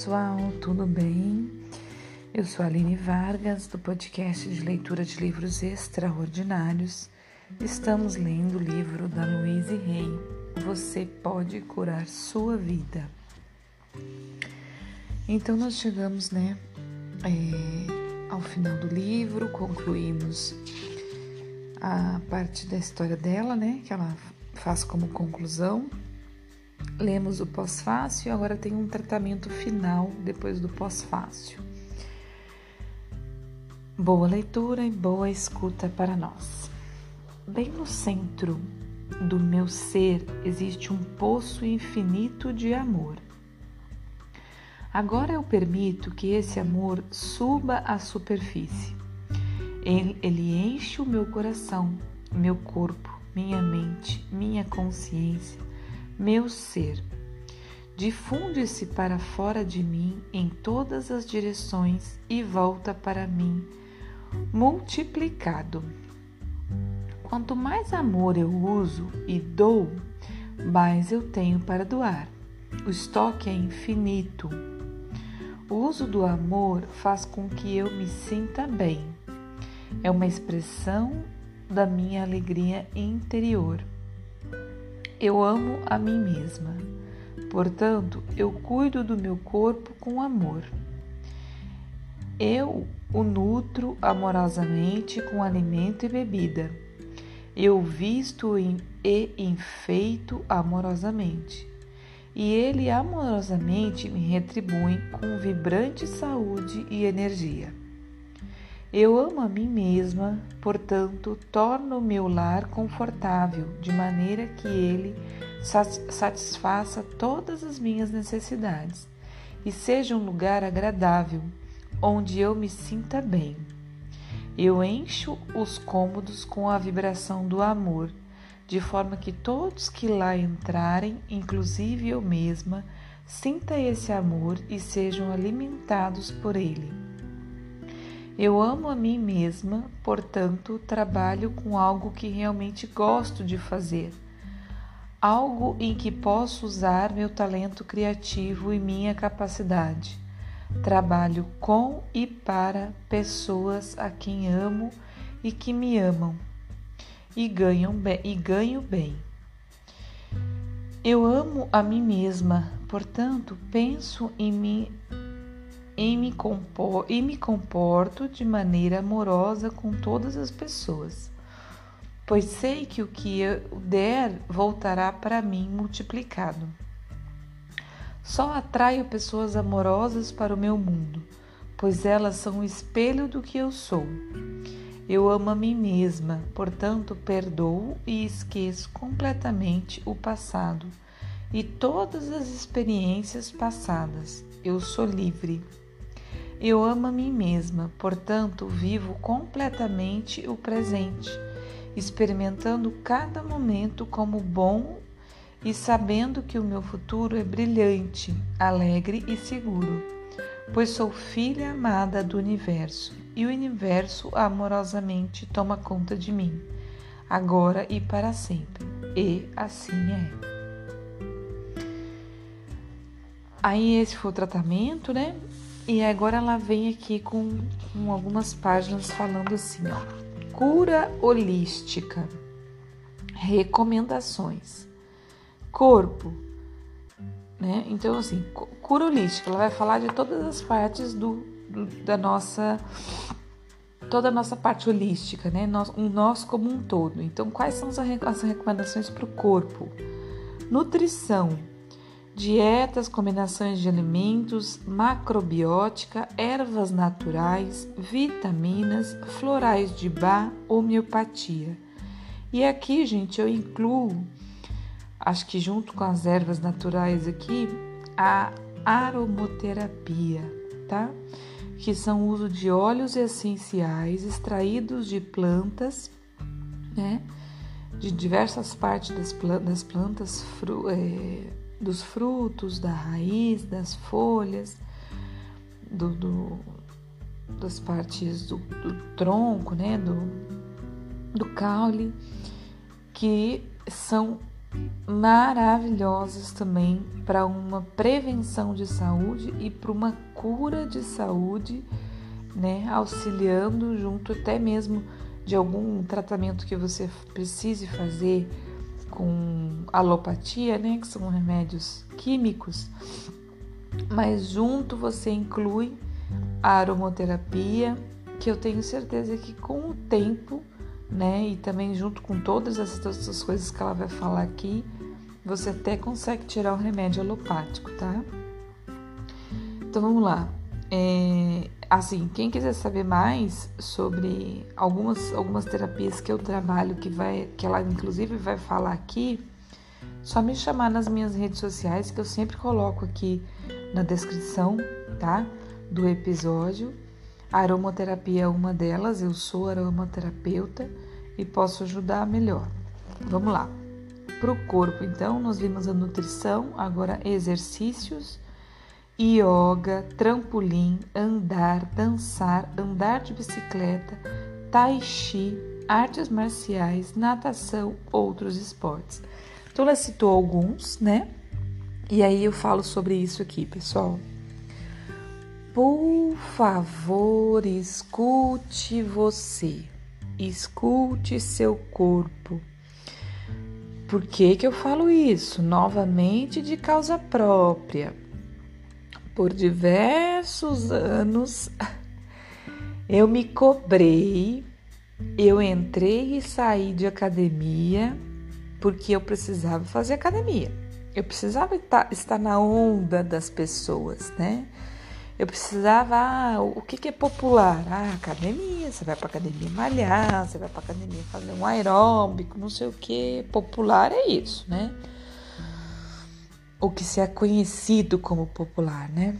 pessoal, tudo bem? Eu sou Aline Vargas, do podcast de leitura de livros extraordinários. Estamos lendo o livro da Louise Rey, Você Pode Curar Sua Vida. Então, nós chegamos, né, é, ao final do livro, concluímos a parte da história dela, né, que ela faz como conclusão Lemos o pós-fácil agora tem um tratamento final depois do pós-fácil. Boa leitura e boa escuta para nós. Bem no centro do meu ser existe um poço infinito de amor. Agora eu permito que esse amor suba à superfície. Ele, ele enche o meu coração, meu corpo, minha mente, minha consciência meu ser. Difunde-se para fora de mim em todas as direções e volta para mim multiplicado. Quanto mais amor eu uso e dou, mais eu tenho para doar. O estoque é infinito. O uso do amor faz com que eu me sinta bem. É uma expressão da minha alegria interior. Eu amo a mim mesma. Portanto, eu cuido do meu corpo com amor. Eu o nutro amorosamente com alimento e bebida. Eu visto e enfeito amorosamente. E ele amorosamente me retribui com vibrante saúde e energia. Eu amo a mim mesma, portanto, torno o meu lar confortável, de maneira que ele satisfaça todas as minhas necessidades e seja um lugar agradável, onde eu me sinta bem. Eu encho os cômodos com a vibração do amor, de forma que todos que lá entrarem, inclusive eu mesma, sinta esse amor e sejam alimentados por ele. Eu amo a mim mesma, portanto, trabalho com algo que realmente gosto de fazer, algo em que posso usar meu talento criativo e minha capacidade. Trabalho com e para pessoas a quem amo e que me amam e, ganham bem, e ganho bem. Eu amo a mim mesma, portanto, penso em mim e me, compor, e me comporto de maneira amorosa com todas as pessoas, pois sei que o que eu der voltará para mim multiplicado. Só atraio pessoas amorosas para o meu mundo, pois elas são o espelho do que eu sou. Eu amo a mim mesma, portanto, perdoo e esqueço completamente o passado e todas as experiências passadas. Eu sou livre. Eu amo a mim mesma, portanto, vivo completamente o presente, experimentando cada momento como bom e sabendo que o meu futuro é brilhante, alegre e seguro, pois sou filha amada do universo e o universo amorosamente toma conta de mim, agora e para sempre. E assim é. Aí esse foi o tratamento, né? E agora ela vem aqui com, com algumas páginas falando assim, ó. Cura holística. Recomendações. Corpo. Né? Então, assim, cura holística, ela vai falar de todas as partes do, do da nossa toda a nossa parte holística, né? Nós, nós como um todo. Então, quais são as recomendações para o corpo? Nutrição, dietas, combinações de alimentos, macrobiótica, ervas naturais, vitaminas, florais de bar, homeopatia. E aqui, gente, eu incluo, acho que junto com as ervas naturais aqui, a aromoterapia, tá? Que são o uso de óleos essenciais extraídos de plantas, né? De diversas partes das, plantas, fru, é, dos frutos, da raiz, das folhas, do, do das partes do, do, tronco, né, do, do caule, que são maravilhosas também para uma prevenção de saúde e para uma cura de saúde, né? Auxiliando junto até mesmo de algum tratamento que você precise fazer com alopatia, né? Que são remédios químicos, mas junto você inclui a aromoterapia, que eu tenho certeza que com o tempo, né, e também junto com todas essas coisas que ela vai falar aqui, você até consegue tirar o remédio alopático, tá? Então vamos lá. É, assim, quem quiser saber mais sobre algumas, algumas terapias que eu trabalho, que, vai, que ela inclusive vai falar aqui, só me chamar nas minhas redes sociais, que eu sempre coloco aqui na descrição, tá? Do episódio. A aromaterapia é uma delas, eu sou aromaterapeuta e posso ajudar melhor. Vamos lá. Para o corpo, então, nós vimos a nutrição, agora exercícios, yoga, trampolim, andar, dançar, andar de bicicleta, tai chi, artes marciais, natação, outros esportes. Então, ela citou alguns, né? E aí eu falo sobre isso aqui, pessoal. Por favor, escute você. Escute seu corpo. Por que, que eu falo isso? Novamente de causa própria. Por diversos anos eu me cobrei, eu entrei e saí de academia porque eu precisava fazer academia. Eu precisava estar na onda das pessoas, né? Eu precisava, ah, o que, que é popular? Ah, academia, você vai para academia malhar, você vai para academia fazer um aeróbico, não sei o que. Popular é isso, né? O que se é conhecido como popular, né?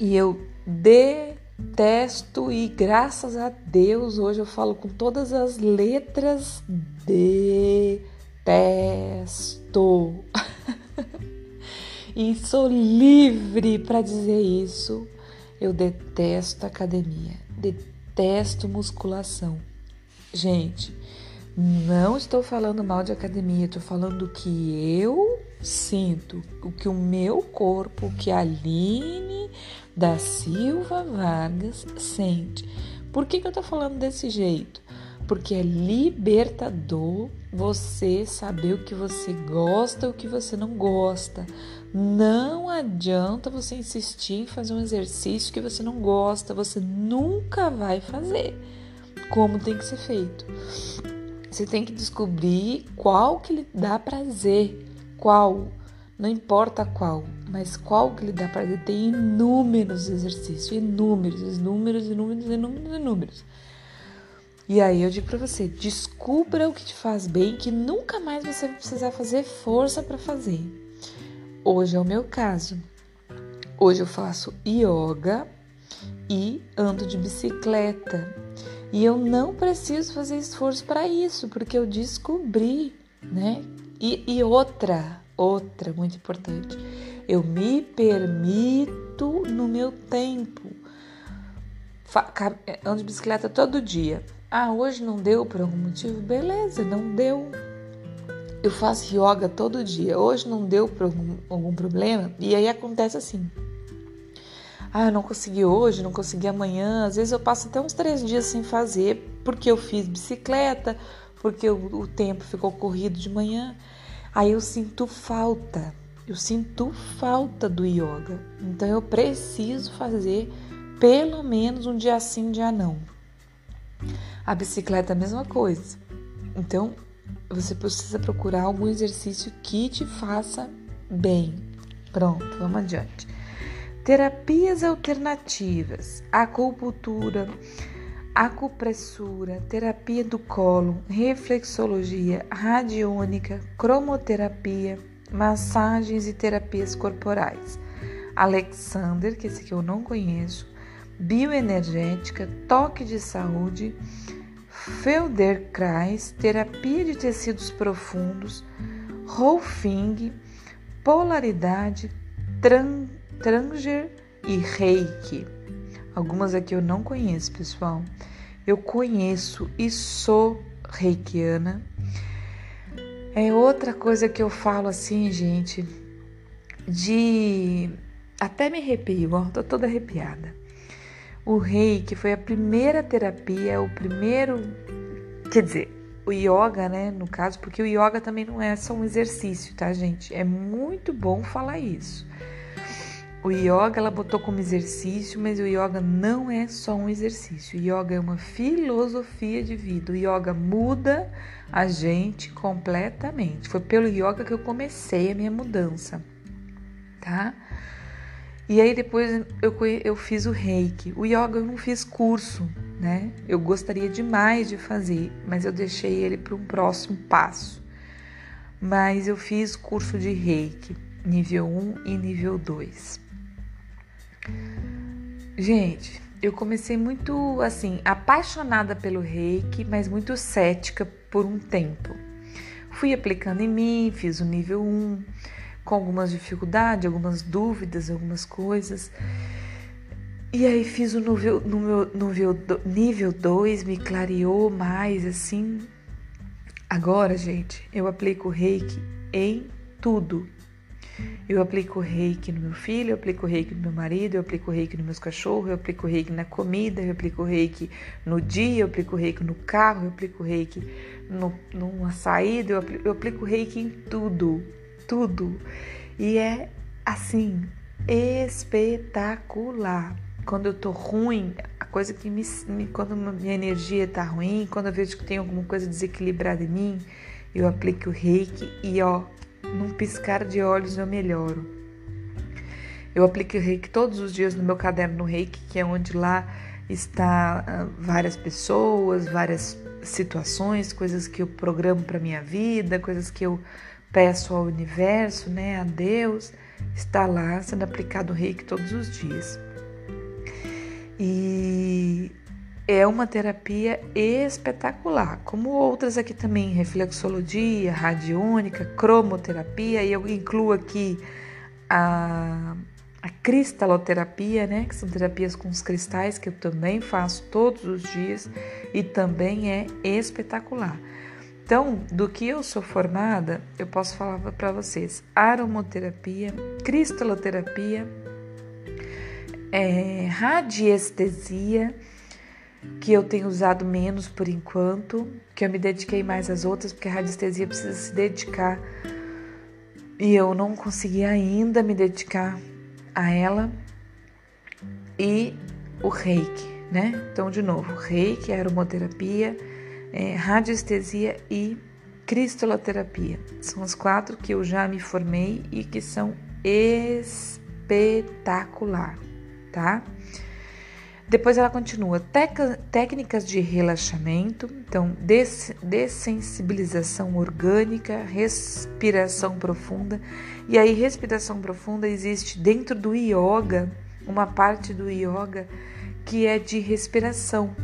E eu detesto e graças a Deus hoje eu falo com todas as letras detesto. e sou livre para dizer isso. Eu detesto academia, detesto musculação. Gente, não estou falando mal de academia, estou falando do que eu sinto, o que o meu corpo, que a Aline da Silva Vargas sente. Por que, que eu estou falando desse jeito? Porque é libertador você saber o que você gosta o que você não gosta. Não adianta você insistir em fazer um exercício que você não gosta, você nunca vai fazer como tem que ser feito. Você tem que descobrir qual que lhe dá prazer, qual, não importa qual, mas qual que lhe dá prazer. Tem inúmeros exercícios, inúmeros, inúmeros, inúmeros, inúmeros, inúmeros. E aí eu digo para você, descubra o que te faz bem, que nunca mais você vai precisar fazer força para fazer. Hoje é o meu caso. Hoje eu faço yoga e ando de bicicleta. E eu não preciso fazer esforço para isso, porque eu descobri, né? E, e outra, outra muito importante, eu me permito no meu tempo. Ando de bicicleta todo dia. Ah, hoje não deu por algum motivo? Beleza, não deu. Eu faço yoga todo dia. Hoje não deu por algum, algum problema. E aí acontece assim. Ah, eu não consegui hoje, não consegui amanhã. Às vezes eu passo até uns três dias sem fazer, porque eu fiz bicicleta, porque o, o tempo ficou corrido de manhã. Aí eu sinto falta. Eu sinto falta do yoga. Então eu preciso fazer pelo menos um dia sim, um dia não. A bicicleta é a mesma coisa. Então, você precisa procurar algum exercício que te faça bem. Pronto, vamos adiante. Terapias alternativas: acupuntura, acupressura, terapia do colo, reflexologia, radiônica, cromoterapia, massagens e terapias corporais. Alexander, que esse aqui eu não conheço, bioenergética, toque de saúde, Feldenkrais, terapia de tecidos profundos, Rolfing, polaridade, tran, Tranger e Reiki. Algumas aqui eu não conheço, pessoal. Eu conheço e sou reikiana. É outra coisa que eu falo assim, gente, de até me arrepio, ó, tô toda arrepiada. O reiki foi a primeira terapia, o primeiro, quer dizer, o yoga, né, no caso, porque o yoga também não é só um exercício, tá, gente? É muito bom falar isso. O yoga ela botou como exercício, mas o yoga não é só um exercício. O yoga é uma filosofia de vida. O yoga muda a gente completamente. Foi pelo yoga que eu comecei a minha mudança, tá? E aí depois eu, eu fiz o reiki. O yoga eu não fiz curso, né? Eu gostaria demais de fazer, mas eu deixei ele para um próximo passo. Mas eu fiz curso de reiki, nível 1 e nível 2. Gente, eu comecei muito assim, apaixonada pelo reiki, mas muito cética por um tempo. Fui aplicando em mim, fiz o nível 1, com algumas dificuldades, algumas dúvidas, algumas coisas. E aí fiz o nível, no meu, nível, nível 2, me clareou mais assim. Agora, gente, eu aplico reiki em tudo. Eu aplico reiki no meu filho, eu aplico reiki no meu marido, eu aplico reiki nos meus cachorros, eu aplico reiki na comida, eu aplico reiki no dia, eu aplico reiki no carro, eu aplico reiki no, numa saída, eu aplico, eu aplico reiki em tudo, tudo. E é assim, espetacular. Quando eu tô ruim, a coisa que me, quando minha energia tá ruim, quando eu vejo que tem alguma coisa desequilibrada em mim, eu aplico o reiki e ó, num piscar de olhos eu melhoro. Eu aplico o reiki todos os dias no meu caderno no reiki, que é onde lá está uh, várias pessoas, várias situações, coisas que eu programo para minha vida, coisas que eu peço ao universo, né, a Deus, está lá sendo aplicado o reiki todos os dias. E é uma terapia espetacular, como outras aqui também, reflexologia, radiônica, cromoterapia, e eu incluo aqui a, a cristaloterapia, né, que são terapias com os cristais, que eu também faço todos os dias e também é espetacular. Então, do que eu sou formada, eu posso falar para vocês: aromoterapia, cristaloterapia, é, radiestesia, que eu tenho usado menos por enquanto, que eu me dediquei mais às outras, porque a radiestesia precisa se dedicar e eu não consegui ainda me dedicar a ela. E o reiki, né? Então, de novo, reiki, aromoterapia, é, radiestesia e cristaloterapia. São as quatro que eu já me formei e que são espetacular, tá? Depois ela continua: técnicas de relaxamento, então des dessensibilização orgânica, respiração profunda. E aí, respiração profunda existe dentro do yoga, uma parte do yoga que é de respiração,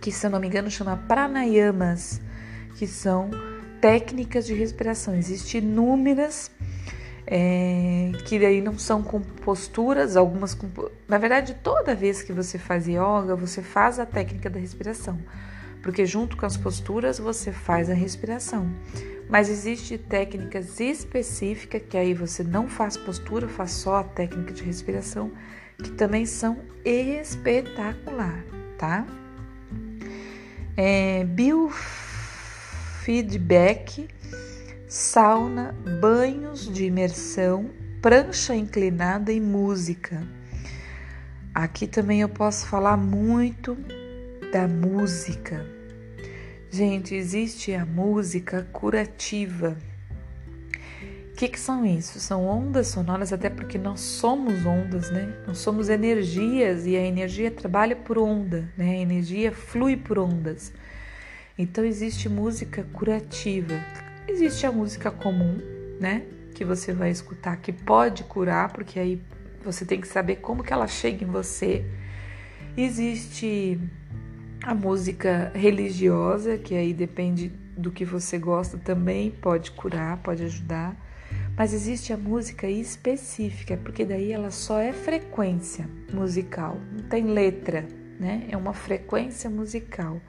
que se eu não me engano chama pranayamas, que são técnicas de respiração. Existem inúmeras é, que daí não são com posturas, algumas com. Na verdade, toda vez que você faz yoga, você faz a técnica da respiração, porque junto com as posturas você faz a respiração. Mas existe técnicas específicas que aí você não faz postura, faz só a técnica de respiração, que também são espetacular, tá? É, biofeedback sauna, banhos de imersão, prancha inclinada e música. Aqui também eu posso falar muito da música. Gente, existe a música curativa. O que, que são isso? São ondas sonoras, até porque nós somos ondas, né? Nós somos energias e a energia trabalha por onda, né? A energia flui por ondas. Então existe música curativa. Existe a música comum, né? Que você vai escutar, que pode curar, porque aí você tem que saber como que ela chega em você. Existe a música religiosa, que aí depende do que você gosta também, pode curar, pode ajudar. Mas existe a música específica, porque daí ela só é frequência musical, não tem letra, né? É uma frequência musical.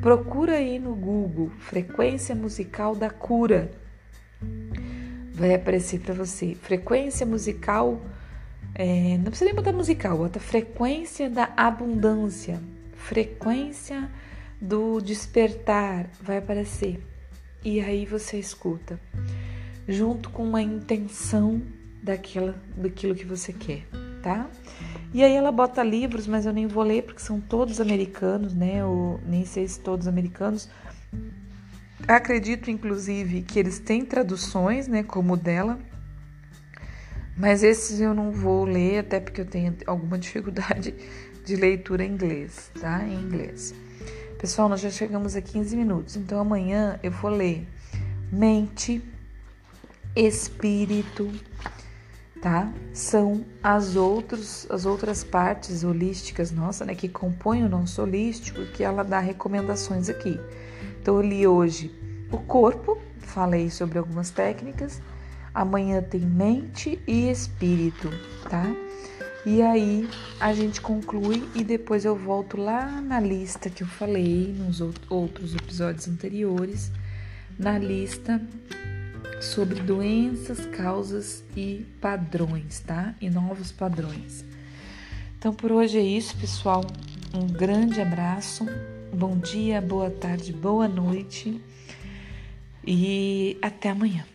Procura aí no Google frequência musical da cura. Vai aparecer para você frequência musical. É, não precisa nem botar musical, bota frequência da abundância, frequência do despertar, vai aparecer. E aí você escuta, junto com uma intenção daquela, daquilo que você quer, tá? E aí ela bota livros, mas eu nem vou ler porque são todos americanos, né? Ou nem sei se todos americanos. Acredito, inclusive, que eles têm traduções, né? Como o dela. Mas esses eu não vou ler, até porque eu tenho alguma dificuldade de leitura em inglês, tá? Em inglês. Pessoal, nós já chegamos a 15 minutos, então amanhã eu vou ler mente, espírito, tá? São as outros, as outras partes holísticas nossa, né, que compõem o nosso holístico, que ela dá recomendações aqui. Então eu li hoje o corpo, falei sobre algumas técnicas. Amanhã tem mente e espírito, tá? E aí a gente conclui e depois eu volto lá na lista que eu falei nos outros episódios anteriores, na lista sobre doenças, causas e padrões, tá? E novos padrões. Então por hoje é isso, pessoal. Um grande abraço, bom dia, boa tarde, boa noite e até amanhã.